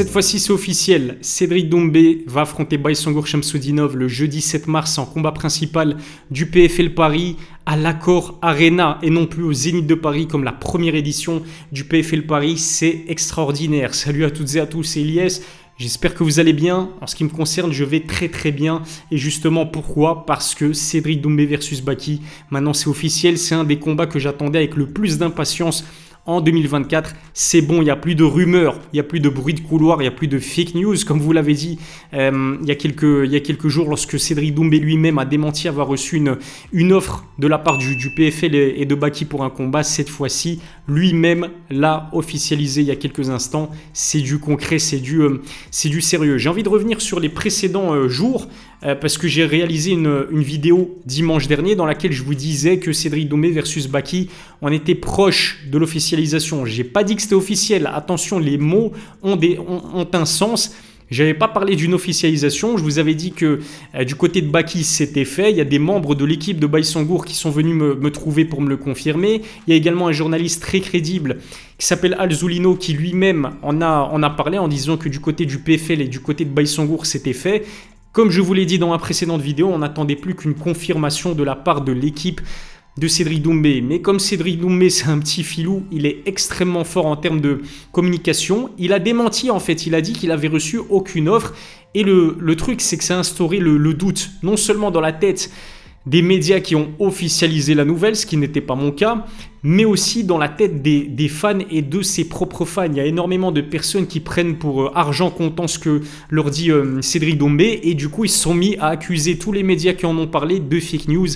Cette fois-ci, c'est officiel. Cédric Doumbé va affronter Baïsangour Shamsoudinov le jeudi 7 mars en combat principal du PFL Paris à l'Accord Arena et non plus au Zénith de Paris comme la première édition du PFL Paris. C'est extraordinaire. Salut à toutes et à tous, c'est Elias. J'espère que vous allez bien. En ce qui me concerne, je vais très très bien. Et justement, pourquoi? Parce que Cédric Doumbé versus Baki, maintenant c'est officiel, c'est un des combats que j'attendais avec le plus d'impatience en 2024. C'est bon, il n'y a plus de rumeurs, il n'y a plus de bruit de couloir, il n'y a plus de fake news, comme vous l'avez dit euh, il, y a quelques, jours lorsque Cédric Doumbé lui-même a démenti avoir reçu une, offre de la part du, PFL et de Baki pour un combat. Cette fois-ci, lui-même l'a officialisé il y a quelques instants. C'est du concret, c'est du, euh, sérieux. J'ai envie de revenir sur les précédents euh, jours euh, parce que j'ai réalisé une, vidéo dimanche dernier dans laquelle je vous disais que Cédric Domé versus Baki, on était proche de l'officialisation. J'ai pas dit que c'était officiel. Attention, les mots ont, un sens. J'avais pas parlé d'une officialisation. Je vous avais dit que euh, du côté de Baki, c'était fait. Il y a des membres de l'équipe de Baïsangour qui sont venus me, trouver pour me le confirmer. Il y a également un journaliste très crédible qui s'appelle Al Zulino qui lui-même en a, en a parlé en disant que du côté du PFL et du côté de Baïsangour, c'était fait. Comme je vous l'ai dit dans ma précédente vidéo, on n'attendait plus qu'une confirmation de la part de l'équipe de Cédric Doumbé. Mais comme Cédric Doumbé, c'est un petit filou, il est extrêmement fort en termes de communication. Il a démenti en fait, il a dit qu'il avait reçu aucune offre. Et le, truc, c'est que ça a instauré le doute, non seulement dans la tête des médias qui ont officialisé la nouvelle, ce qui n'était pas mon cas, mais aussi dans la tête des, fans et de ses propres fans. Il y a énormément de personnes qui prennent pour euh, argent comptant ce que leur dit euh, Cédric Dombé, et du coup ils se sont mis à accuser tous les médias qui en ont parlé de fake news.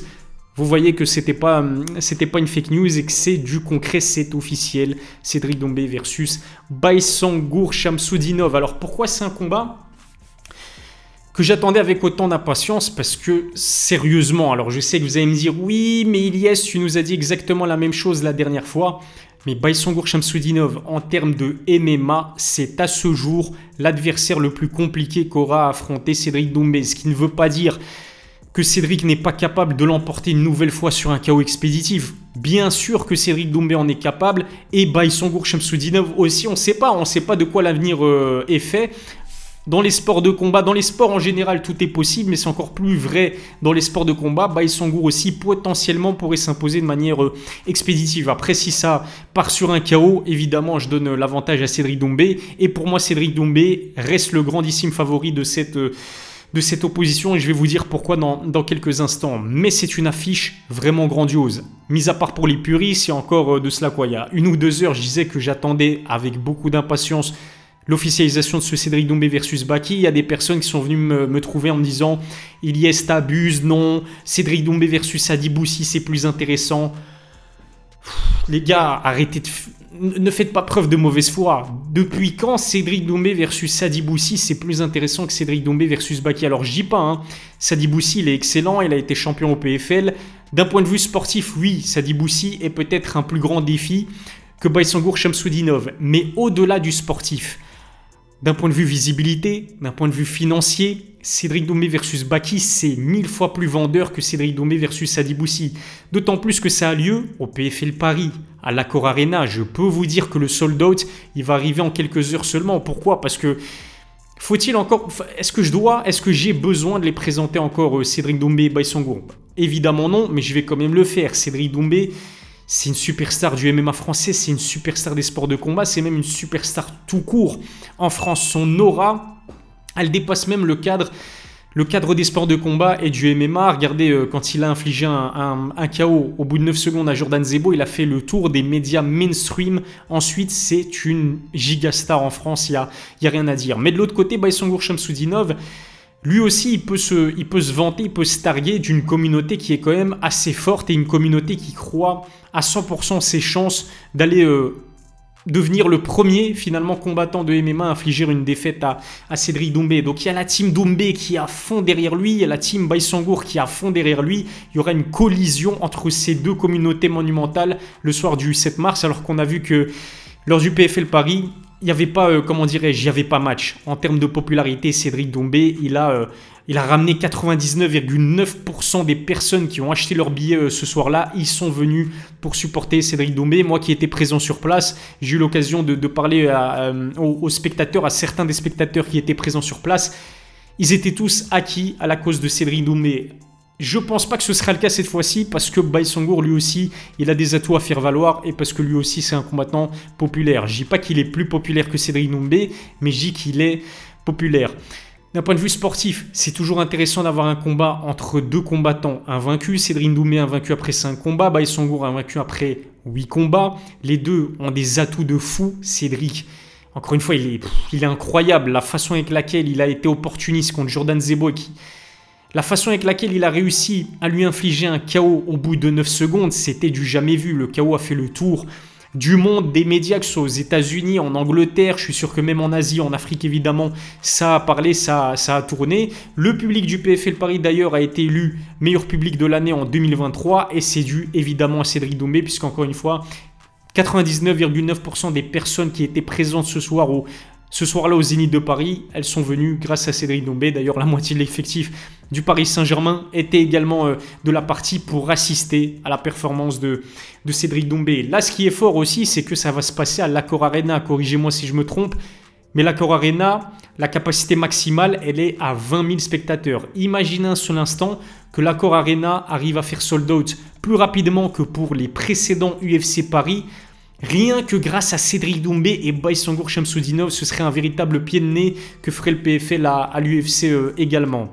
Vous voyez que c'était pas euh, c'était pas une fake news et que c'est du concret, c'est officiel. Cédric Dombé versus Baïsangour Shamsoudinov. Alors pourquoi c'est un combat? Que j'attendais avec autant d'impatience parce que sérieusement, alors je sais que vous allez me dire oui, mais Ilyes, tu nous as dit exactement la même chose la dernière fois. Mais Baïsangour Shamsudinov, en termes de MMA, c'est à ce jour l'adversaire le plus compliqué qu'aura affronté Cédric Doumbé. Ce qui ne veut pas dire que Cédric n'est pas capable de l'emporter une nouvelle fois sur un chaos expéditif. Bien sûr que Cédric Doumbé en est capable et Baïsangour Shamsudinov aussi. On ne sait pas, on ne sait pas de quoi l'avenir euh, est fait. Dans les sports de combat, dans les sports en général, tout est possible, mais c'est encore plus vrai dans les sports de combat. Baïsangour aussi potentiellement pourrait s'imposer de manière euh, expéditive. Après, si ça part sur un chaos, évidemment, je donne l'avantage à Cédric Doumbé. Et pour moi, Cédric Doumbé reste le grandissime favori de cette, euh, de cette opposition. Et je vais vous dire pourquoi dans, dans quelques instants. Mais c'est une affiche vraiment grandiose. Mis à part pour les puristes, il y a encore euh, de cela quoi. Il y a une ou deux heures, je disais que j'attendais avec beaucoup d'impatience l'officialisation de ce Cédric Doumbé versus Baki. Il y a des personnes qui sont venues me, trouver en me disant Iliès t'abuse, non. Cédric Doumbé versus Adiboussi, c'est plus intéressant. les gars, arrêtez de. Ne faites pas preuve de mauvaise foi. Depuis quand Cédric Doumbé versus Sadiboussi, c'est plus intéressant que Cédric Doumbé versus Baki? Alors dis pas, hein. Sadiboussi, il est excellent, il a été champion au PFL. D'un point de vue sportif, oui, Sadiboussi est peut-être un plus grand défi que Baïsangour Shamsoudinov. Mais au-delà du sportif, d'un point de vue visibilité, d'un point de vue financier, Cédric Doumbé versus Baki, c'est mille fois plus vendeur que Cédric Doumbé versus Adiboussi. D'autant plus que ça a lieu au PFL Paris, à l'Accor Arena. Je peux vous dire que le sold out, il va arriver en quelques heures seulement. Pourquoi? Parce que faut-il encore. Est-ce que je dois, est-ce que j'ai besoin de les présenter encore euh, Cédric Doumbé et Baïsangour Évidemment non, mais je vais quand même le faire. Cédric Doumbé, c'est une superstar du MMA français, c'est une superstar des sports de combat, c'est même une superstar tout court. En France, son aura, elle dépasse même le cadre, le cadre des sports de combat et du MMA. Regardez, euh, quand il a infligé un, un, KO au bout de 9 secondes à Jordan Zebo, il a fait le tour des médias mainstream. Ensuite, c'est une gigastar en France, il n'y a, y a rien à dire. Mais de l'autre côté, Baïsangour Shamsoudinov, lui aussi, il peut, se, vanter, il peut se targuer d'une communauté qui est quand même assez forte et une communauté qui croit à 100% ses chances d'aller euh, devenir le premier finalement combattant de MMA à infliger une défaite à, à, Cédric Doumbé. Donc il y a la team Doumbé qui est à fond derrière lui, il y a la team Baïsangour qui est à fond derrière lui. Il y aura une collision entre ces deux communautés monumentales le soir du 7 mars alors qu'on a vu que lors du PFL Paris, il n'y avait pas, euh, comment dirais-je, il n'y avait pas match. En termes de popularité, Cédric Doumbé, il a, euh, Il a ramené 99,9% des personnes qui ont acheté leur billet euh, ce soir-là. Ils sont venus pour supporter Cédric Doumbé. Moi qui étais présent sur place, j'ai eu l'occasion de, parler euh, aux, spectateurs, à certains des spectateurs qui étaient présents sur place. Ils étaient tous acquis à la cause de Cédric Doumbé. Je pense pas que ce sera le cas cette fois-ci parce que Baïsangour lui aussi, il a des atouts à faire valoir et parce que lui aussi c'est un combattant populaire. Je dis pas qu'il est plus populaire que Cédric Doumbé, mais je dis qu'il est populaire. D'un point de vue sportif, c'est toujours intéressant d'avoir un combat entre deux combattants invaincus. Cédric Doumbé invaincu après 5 combats, Baïsangour invaincu après 8 combats. Les deux ont des atouts de fou. Cédric, encore une fois, il est, incroyable. La façon avec laquelle il a été opportuniste contre Jordan Zebo qui, la façon avec laquelle il a réussi à lui infliger un chaos au bout de 9 secondes, c'était du jamais vu. Le chaos a fait le tour du monde, des médias, que ce soit aux États-Unis, en Angleterre, je suis sûr que même en Asie, en Afrique évidemment, ça a parlé, ça, a tourné. Le public du PFL Paris d'ailleurs a été élu meilleur public de l'année en 2023 et c'est dû évidemment à Cédric Doumbé, puisqu'encore une fois, 99,9% des personnes qui étaient présentes ce soir au ce soir-là au Zénith de Paris, elles sont venues grâce à Cédric Dombé. D'ailleurs, la moitié de l'effectif du Paris Saint-Germain était également euh, de la partie pour assister à la performance de, Cédric Dombé. Là, ce qui est fort aussi, c'est que ça va se passer à l'Accor Arena. Corrigez-moi si je me trompe. Mais l'Accor Arena, la capacité maximale, elle est à 20 000 spectateurs. Imaginez un seul instant que l'Accor Arena arrive à faire sold out plus rapidement que pour les précédents UFC Paris. Rien que grâce à Cédric Doumbé et Baïsangour Shamsoudinov, ce serait un véritable pied de nez que ferait le PFL à, l'UFC euh, également.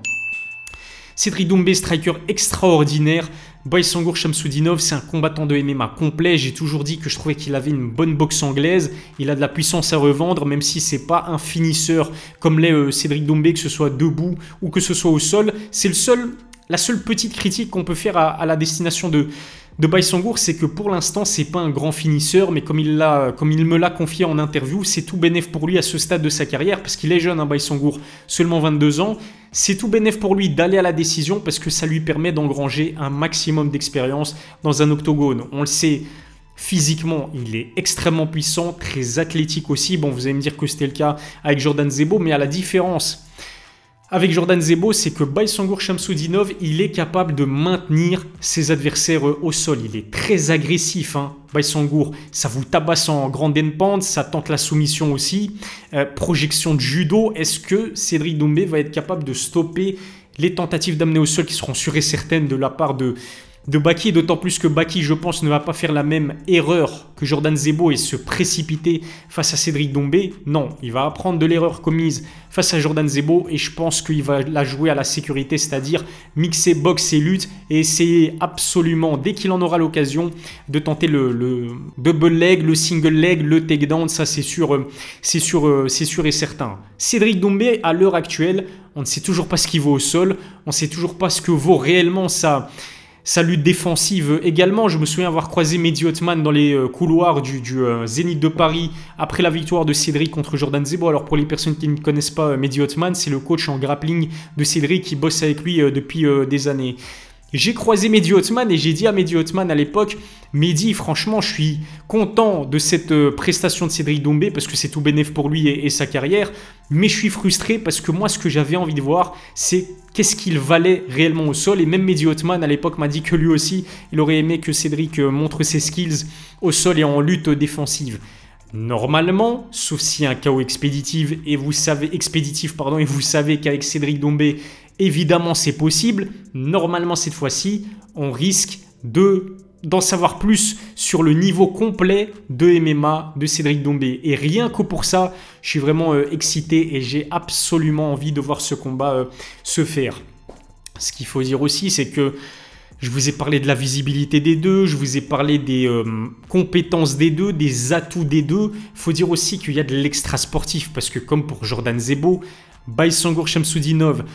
Cédric Doumbé, striker extraordinaire. Baïsangour Shamsoudinov, c'est un combattant de MMA complet. J'ai toujours dit que je trouvais qu'il avait une bonne boxe anglaise. Il a de la puissance à revendre, même si c'est pas un finisseur comme l'est euh, Cédric Doumbé, que ce soit debout ou que ce soit au sol. C'est le seul, la seule petite critique qu'on peut faire à la destination de, de Baïsangour, c'est que pour l'instant, c'est pas un grand finisseur, mais comme il, l'a, comme il me l'a confié en interview, c'est tout bénéf pour lui à ce stade de sa carrière, parce qu'il est jeune, hein, Baïsangour, seulement 22 ans. C'est tout bénéf pour lui d'aller à la décision, parce que ça lui permet d'engranger un maximum d'expérience dans un octogone. On le sait, Physiquement, il est extrêmement puissant, très athlétique aussi. Bon, vous allez me dire que c'était le cas avec Jordan Zebo, mais à la différence avec Jordan Zebo, c'est que Baïsangour Shamsoudinov, il est capable de maintenir ses adversaires euh, au sol. Il est très agressif, hein. Ça vous tabasse en grande pente, ça tente la soumission aussi. Euh, projection de judo, est-ce que Cédric Doumbé va être capable de stopper les tentatives d'amener au sol qui seront sûres et certaines de la part de, de Baki, d'autant plus que Baki, je pense, ne va pas faire la même erreur que Jordan Zebo et se précipiter face à Cédric Dombé. Non, il va apprendre de l'erreur commise face à Jordan Zebo et je pense qu'il va la jouer à la sécurité, c'est-à-dire mixer boxe et lutte et essayer absolument, dès qu'il en aura l'occasion, de tenter le, double leg, le single leg, le takedown, ça c'est sûr, sûr, sûr et certain. Cédric Dombé, à l'heure actuelle, on ne sait toujours pas ce qu'il vaut au sol, on ne sait toujours pas ce que vaut réellement ça sa lutte défensive également. Je me souviens avoir croisé Mehdi Hotman dans les euh, couloirs du, euh, Zénith de Paris après la victoire de Cédric contre Jordan Zebo. Alors pour les personnes qui ne connaissent pas euh, Mehdi Hotman, c'est le coach en grappling de Cédric qui bosse avec lui depuis des années. J'ai croisé Mehdi Hotman et j'ai dit à Mehdi Hotman à l'époque, Mehdi, franchement, je suis content de cette euh, prestation de Cédric Dombé parce que c'est tout bénéf pour lui et, sa carrière, mais je suis frustré parce que moi, ce que j'avais envie de voir, c'est qu'est-ce qu'il valait réellement au sol. Et même Mehdi Hotman à l'époque m'a dit que lui aussi, il aurait aimé que Cédric euh, montre ses skills au sol et en lutte défensive. Normalement, sauf si un chaos expéditif et vous savez expéditif pardon et vous savez qu'avec Cédric Dombé Évidemment, c'est possible. Normalement, cette fois-ci, on risque de d'en savoir plus sur le niveau complet de MMA de Cédric Dombé. Et rien que pour ça, je suis vraiment euh, excité et j'ai absolument envie de voir ce combat euh, se faire. Ce qu'il faut dire aussi, c'est que je vous ai parlé de la visibilité des deux, je vous ai parlé des euh, compétences des deux, des atouts des deux. Il faut dire aussi qu'il y a de l'extra sportif parce que comme pour Jordan Zebo, Baïsangour Shamsoudinov,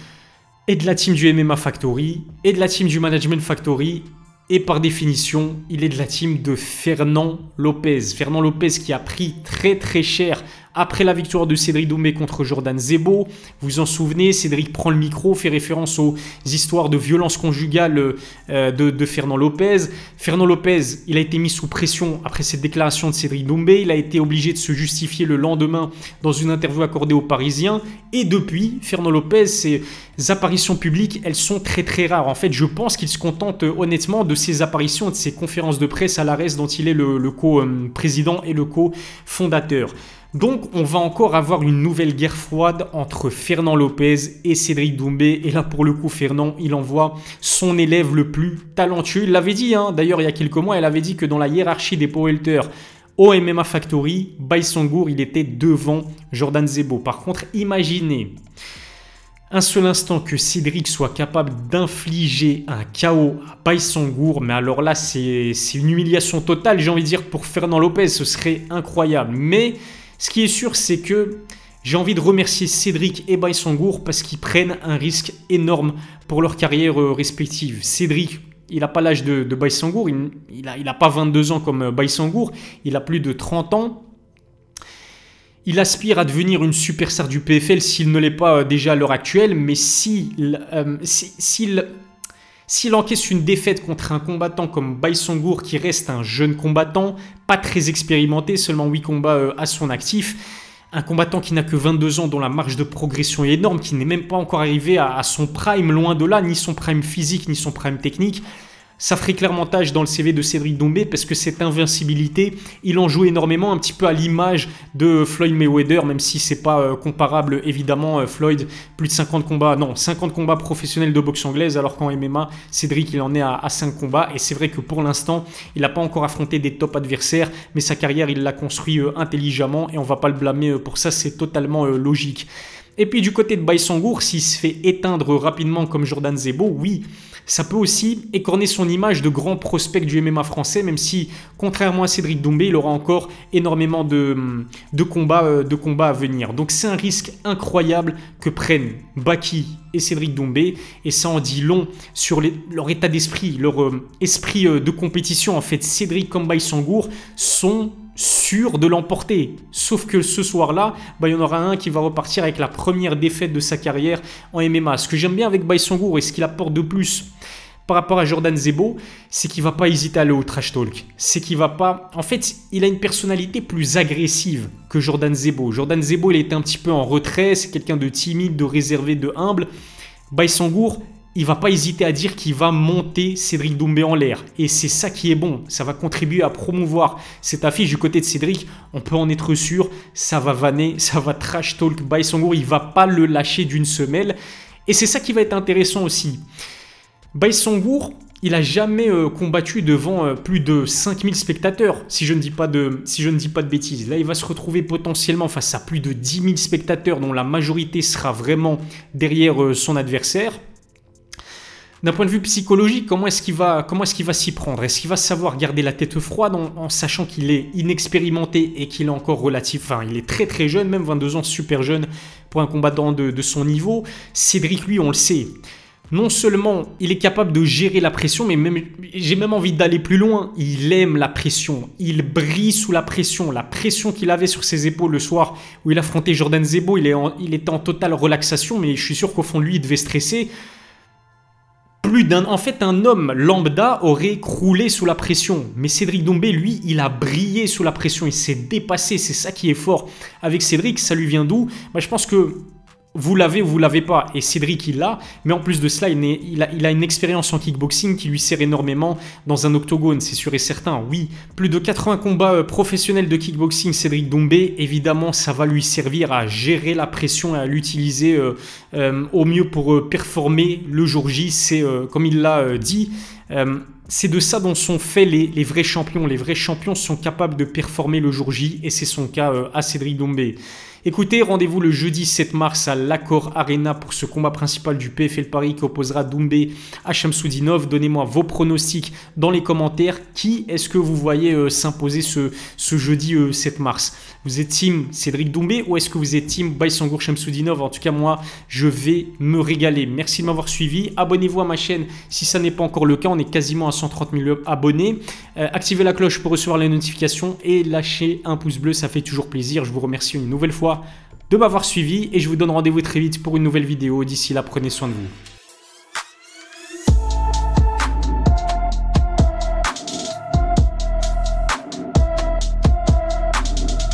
et de la team du MMA Factory, et de la team du Management Factory, et par définition, il est de la team de Fernand Lopez. Fernand Lopez qui a pris très très cher Après la victoire de Cédric Doumbé contre Jordan Zebo, vous en souvenez, Cédric prend le micro, fait référence aux histoires de violence conjugale euh, de, Fernand Lopez. Fernand Lopez, il a été mis sous pression après cette déclaration de Cédric Doumbé. Il a été obligé de se justifier le lendemain dans une interview accordée aux Parisiens. Et depuis, Fernand Lopez, ses apparitions publiques, elles sont très très rares. En fait, je pense qu'il se contente euh, honnêtement de ses apparitions, de ses conférences de presse à l'ARES dont il est le co-président et le co-fondateur. Donc on va encore avoir une nouvelle guerre froide entre Fernand Lopez et Cédric Doumbé. Et là pour le coup Fernand il envoie son élève le plus talentueux. Il l'avait dit hein. d'ailleurs il y a quelques mois, il avait dit que dans la hiérarchie des powerlifters au MMA Factory, Baïsangour il était devant Jordan Zebo. Par contre imaginez un seul instant que Cédric soit capable d'infliger un chaos à Baïsangour, mais alors là c'est une humiliation totale j'ai envie de dire pour Fernand Lopez, ce serait incroyable. Mais ce qui est sûr, c'est que j'ai envie de remercier Cédric et Baïsangour parce qu'ils prennent un risque énorme pour leur carrière euh, respective. Cédric, il n'a pas l'âge de, de il n'a pas 22 ans comme euh, Baïsangour, il a plus de 30 ans. Il aspire à devenir une superstar du PFL s'il ne l'est pas euh, déjà à l'heure actuelle, mais s'il s'il encaisse une défaite contre un combattant comme Baïsangour qui reste un jeune combattant, pas très expérimenté, seulement 8 combats euh, à son actif, un combattant qui n'a que 22 ans, dont la marge de progression est énorme, qui n'est même pas encore arrivé à, son prime, loin de là, ni son prime physique, ni son prime technique, ça ferait clairement tâche dans le CV de Cédric Dombé parce que cette invincibilité, il en joue énormément, un petit peu à l'image de Floyd Mayweather, même si c'est pas euh, comparable évidemment. Euh, Floyd, plus de 50 combats, non, 50 combats professionnels de boxe anglaise, alors qu'en MMA, Cédric il en est à, 5 combats. Et c'est vrai que pour l'instant, il n'a pas encore affronté des top adversaires, mais sa carrière, il l'a construit euh, intelligemment et on va pas le blâmer pour ça, c'est totalement logique. Et puis du côté de Baïsangour, s'il se fait éteindre rapidement comme Jordan Zebo, oui, ça peut aussi écorner son image de grand prospect du MMA français, même si, contrairement à Cédric Doumbé, il aura encore énormément de, combats, euh, de combats à venir. Donc c'est un risque incroyable que prennent Baki et Cédric Doumbé, et ça en dit long sur leur état d'esprit, leur euh, esprit euh, de compétition. En fait, Cédric comme Sangour sont sûr de l'emporter. Sauf que ce soir-là, bah, il y en aura un qui va repartir avec la première défaite de sa carrière en MMA. Ce que j'aime bien avec Baisongour et ce qu'il apporte de plus par rapport à Jordan Zebo, c'est qu'il va pas hésiter à aller au trash talk. C'est qu'il va pas. En fait, il a une personnalité plus agressive que Jordan Zebo. Jordan Zebo, il était un petit peu en retrait, c'est quelqu'un de timide, de réservé, de humble. Baisongour, il va pas hésiter à dire qu'il va monter Cédric Doumbé en l'air. Et c'est ça qui est bon. Ça va contribuer à promouvoir cette affiche du côté de Cédric. On peut en être sûr. Ça va vanner, ça va trash talk by Songour. Il va pas le lâcher d'une semelle. Et c'est ça qui va être intéressant aussi. Baisongour, il a jamais euh, combattu devant euh, plus de 5000 spectateurs, si je, ne dis pas de, si je ne dis pas de bêtises. Là, il va se retrouver potentiellement face à plus de 10 000 spectateurs, dont la majorité sera vraiment derrière euh, son adversaire. D'un point de vue psychologique, comment est-ce qu'il va, est-ce va s'y prendre? Est-ce qu'il va savoir garder la tête froide en, sachant qu'il est inexpérimenté et qu'il est encore relatif, enfin, il est très très jeune, même 22 ans, super jeune pour un combattant de, son niveau? Cédric, lui, on le sait. Non seulement il est capable de gérer la pression, mais j'ai même envie d'aller plus loin. Il aime la pression. Il brille sous la pression. La pression qu'il avait sur ses épaules le soir où il affrontait Jordan Zebo, il, est il était en totale relaxation, mais je suis sûr qu'au fond lui, il devait stresser plus d'un. En fait, un homme lambda aurait croulé sous la pression. Mais Cédric Dombé, lui, il a brillé sous la pression. Il s'est dépassé. C'est ça qui est fort. Avec Cédric, ça lui vient d'où? Bah, Je pense que vous l'avez ou vous l'avez pas. Et Cédric, il l'a. Mais en plus de cela, il, a, une expérience en kickboxing qui lui sert énormément dans un octogone, c'est sûr et certain. Oui, plus de 80 combats euh, professionnels de kickboxing, Cédric Dombé. Évidemment, ça va lui servir à gérer la pression et à l'utiliser euh, euh, au mieux pour performer le jour J. C'est, comme il l'a dit, c'est de ça dont sont faits les, les, vrais champions. Les vrais champions sont capables de performer le jour J et c'est son cas à Cédric Dombé. Écoutez, rendez-vous le jeudi 7 mars à l'Accord Arena pour ce combat principal du PFL Paris qui opposera Doumbé à Shamsoudinov. Donnez-moi vos pronostics dans les commentaires. Qui est-ce que vous voyez euh, s'imposer ce, ce jeudi 7 mars? Vous êtes team Cédric Doumbé ou est-ce que vous êtes team Baïsangour Shamsoudinov En tout cas, moi, je vais me régaler. Merci de m'avoir suivi. Abonnez-vous à ma chaîne si ça n'est pas encore le cas. On est quasiment à 130 000 abonnés. Euh, activez la cloche pour recevoir les notifications et lâchez un pouce bleu, ça fait toujours plaisir. Je vous remercie une nouvelle fois de m'avoir suivi et je vous donne rendez-vous très vite pour une nouvelle vidéo. D'ici là, prenez soin de vous.